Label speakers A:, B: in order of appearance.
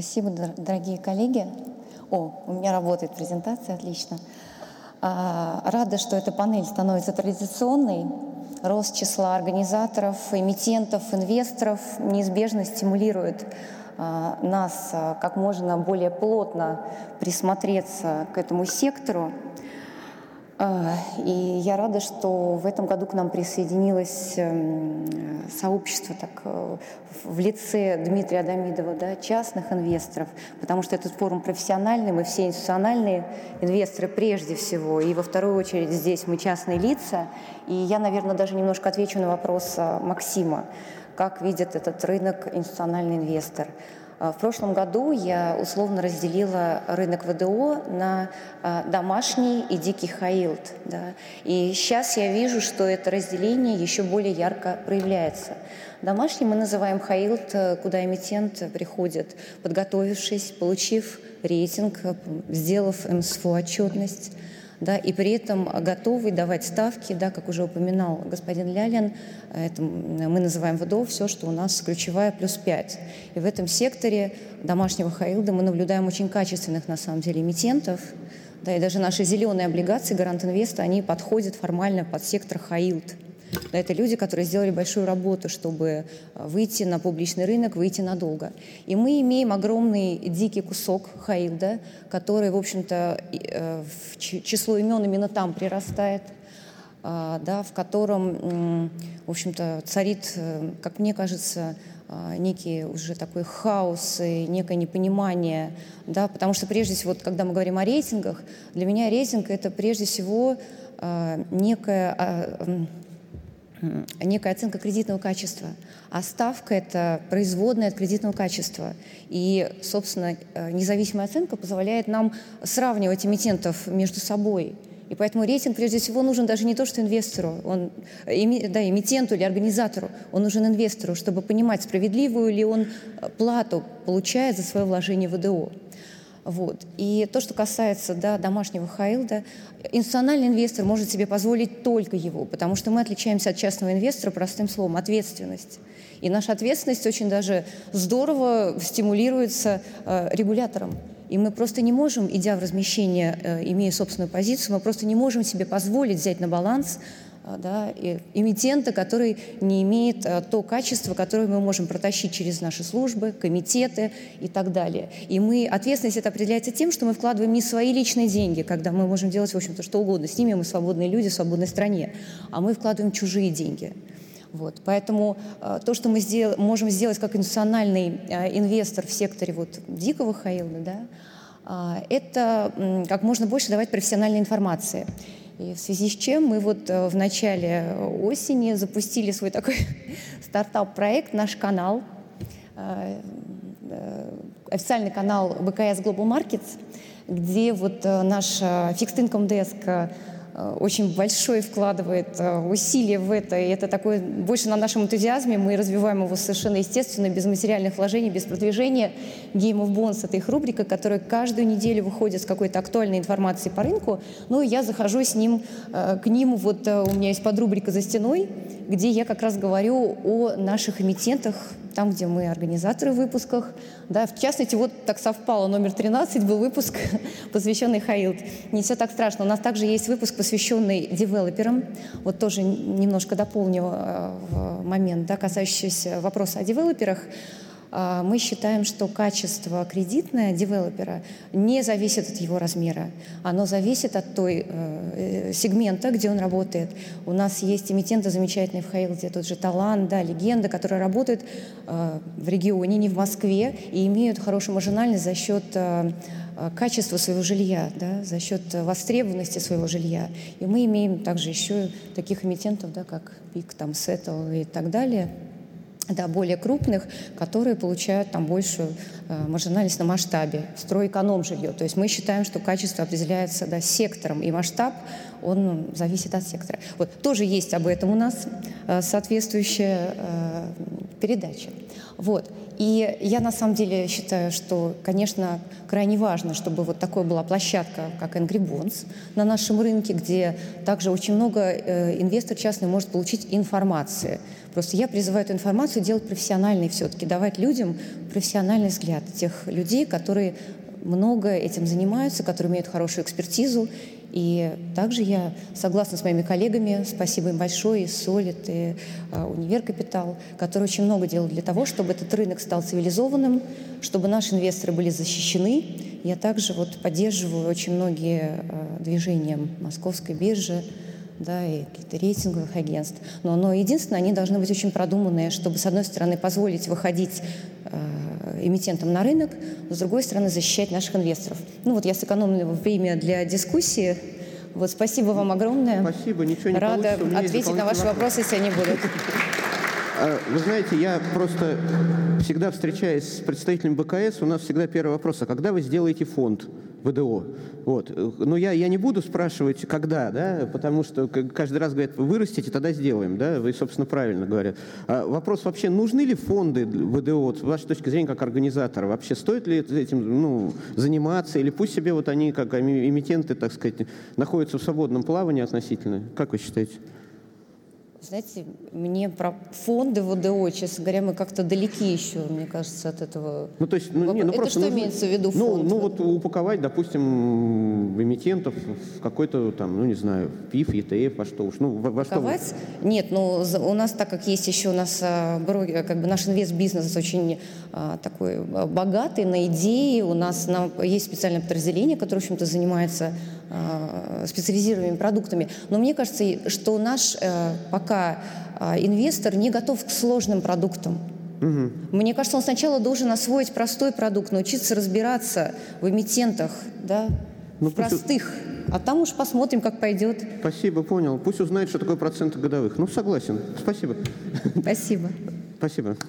A: Спасибо, дорогие коллеги. О, у меня работает презентация, отлично. А, рада, что эта панель становится традиционной. Рост числа организаторов, эмитентов, инвесторов неизбежно стимулирует а, нас а, как можно более плотно присмотреться к этому сектору. А, и я рада, что в этом году к нам присоединилось эм, сообщество так, э, в лице Дмитрия Адамидова, да, частных инвесторов, потому что этот форум профессиональный, мы все институциональные инвесторы прежде всего, и во вторую очередь здесь мы частные лица. И я, наверное, даже немножко отвечу на вопрос э, Максима, как видит этот рынок институциональный инвестор. А, в прошлом году я условно разделила рынок ВДО на а, домашний и дикий хаилд. Да? И сейчас я вижу, что это разделение еще более ярко проявляется. Домашний мы называем хаилд, э, куда эмитент приходит, подготовившись, получив рейтинг, сделав МСФО отчетность, да, и при этом готовы давать ставки, да, как уже упоминал господин Лялин, это мы называем ВДО все, что у нас ключевая плюс 5. И в этом секторе домашнего хаилда мы наблюдаем очень качественных, на самом деле, эмитентов, да, и даже наши зеленые облигации Гарант Инвеста, они подходят формально под сектор хаилд. Да, это люди, которые сделали большую работу, чтобы э, выйти на публичный рынок, выйти надолго. И мы имеем огромный дикий кусок Хаилда, который, в общем-то, э, в число имен именно там прирастает, а, да, в котором, в общем-то, царит, э, как мне кажется, а, некий уже такой хаос и некое непонимание, да, потому что прежде всего, вот, когда мы говорим о рейтингах, для меня рейтинг это прежде всего а, некая оценка кредитного качества, а ставка – это производная от кредитного качества. И, собственно, э, независимая оценка позволяет нам сравнивать эмитентов между собой. И поэтому рейтинг, прежде всего, нужен даже не то, что инвестору, он, да, эмитенту или организатору, он нужен инвестору, чтобы понимать, справедливую ли он э, плату получает за свое вложение в ВДО. Вот. И то, что касается да, домашнего хайлда, институциональный инвестор может себе позволить только его, потому что мы отличаемся от частного инвестора простым словом – ответственность. И наша ответственность очень даже здорово стимулируется э, регулятором. И мы просто не можем, идя в размещение, э, имея собственную позицию, мы просто не можем себе позволить взять на баланс да, эмитента, который не имеет а, то качество, которое мы можем протащить через наши службы, комитеты и так далее. И мы, ответственность это определяется тем, что мы вкладываем не свои личные деньги, когда мы можем делать, в общем-то, что угодно. С ними мы свободные люди в свободной стране, а мы вкладываем чужие деньги. Вот. Поэтому э, то, что мы сдел можем сделать как институциональный э, инвестор в секторе вот, дикого хаилда, да, э, это э, как можно больше давать профессиональной информации. И в связи с чем мы вот э, в начале осени запустили свой такой стартап-проект, наш канал, э, э, официальный канал БКС Global Markets, где вот наш Fixed Income Desk очень большой вкладывает э, усилия в это, и это такое больше на нашем энтузиазме, мы развиваем его совершенно естественно, без материальных вложений, без продвижения. Game of Bonds — это их рубрика, которая каждую неделю выходит с какой-то актуальной информацией по рынку, ну и я захожу с ним, э, к ним, вот у меня есть подрубрика «За стеной», где я как раз говорю о наших эмитентах, там, где мы организаторы выпусках. Да, в частности, вот так совпало, номер 13 был выпуск, посвященный Хаилд. Не все так страшно. У нас также есть выпуск, посвященный девелоперам. Вот тоже немножко дополню э, момент, да, касающийся вопроса о девелоперах. А, мы считаем, что качество кредитное девелопера не зависит от его размера. Оно зависит от той э, э, сегмента, где он работает. У нас есть эмитенты замечательные в Хейлде, тот же Талант, да, Легенда, которые работают э, в регионе, не в Москве, и имеют хорошую маржинальность за счет э, э, качества своего жилья, да, за счет востребованности своего жилья. И мы имеем также еще таких эмитентов, да, как Пик, там, Сеттл и так далее – да, более крупных, которые получают там большую э, маржинальность на масштабе. Стройэконом жилье. То есть мы считаем, что качество определяется да, сектором, и масштаб, он зависит от сектора. Вот тоже есть об этом у нас э, соответствующая э, передача. Вот. И я на самом деле считаю, что, конечно, крайне важно, чтобы вот такая была площадка, как Angry Bonds на нашем рынке, где также очень много э, инвестор частный может получить информации. Просто я призываю эту информацию делать профессиональной все-таки, давать людям профессиональный взгляд тех людей, которые много этим занимаются, которые имеют хорошую экспертизу и также я согласна с моими коллегами, спасибо им большое, и Солид, и а, Универ Капитал, которые очень много делают для того, чтобы этот рынок стал цивилизованным, чтобы наши инвесторы были защищены. Я также вот поддерживаю очень многие а, движения Московской биржи, да, и каких-то рейтинговых агентств. Но, но единственное, они должны быть очень продуманные, чтобы, с одной стороны, позволить выходить э, эмитентам на рынок, с другой стороны, защищать наших инвесторов. Ну вот я сэкономила время для дискуссии. Вот спасибо вам огромное.
B: Спасибо, ничего не
A: Рада ответить на ваши вопросы, если они будут.
B: А, вы знаете, я просто всегда встречаясь с представителем БКС, у нас всегда первый вопрос, а когда вы сделаете фонд? ВДО. Вот. Но я, я не буду спрашивать, когда, да, потому что каждый раз говорят, вырастите, тогда сделаем, да, вы, собственно, правильно говорят. А вопрос вообще, нужны ли фонды ВДО, с вашей точки зрения, как организатора, вообще стоит ли этим ну, заниматься, или пусть себе вот они, как эмитенты, так сказать, находятся в свободном плавании относительно, как вы считаете?
A: Знаете, мне про фонды ВДО, честно говоря, мы как-то далеки еще, мне кажется, от этого.
B: Ну, то есть, ну, не, ну,
A: Это
B: просто,
A: что ну, имеется в виду
B: ну,
A: фонд?
B: Ну, вот упаковать, допустим, эмитентов в какой-то там, ну, не знаю, ПИФ, ЕТФ, во что уж. Ну, во, во что
A: вы... Нет, ну, у нас, так как есть еще у нас, а, как бы наш инвест-бизнес очень а, такой богатый на идеи, у нас на, есть специальное подразделение, которое, в общем-то, занимается а, специализированными продуктами. Но мне кажется, что наш э, пока а, инвестор не готов к сложным продуктам. Угу. Мне кажется, он сначала должен освоить простой продукт, научиться разбираться в эмитентах, да, ну, в простых. А там уж посмотрим, как пойдет.
B: Спасибо, понял. Пусть узнает, что такое проценты годовых. Ну, согласен. Спасибо.
A: Спасибо.
B: Спасибо.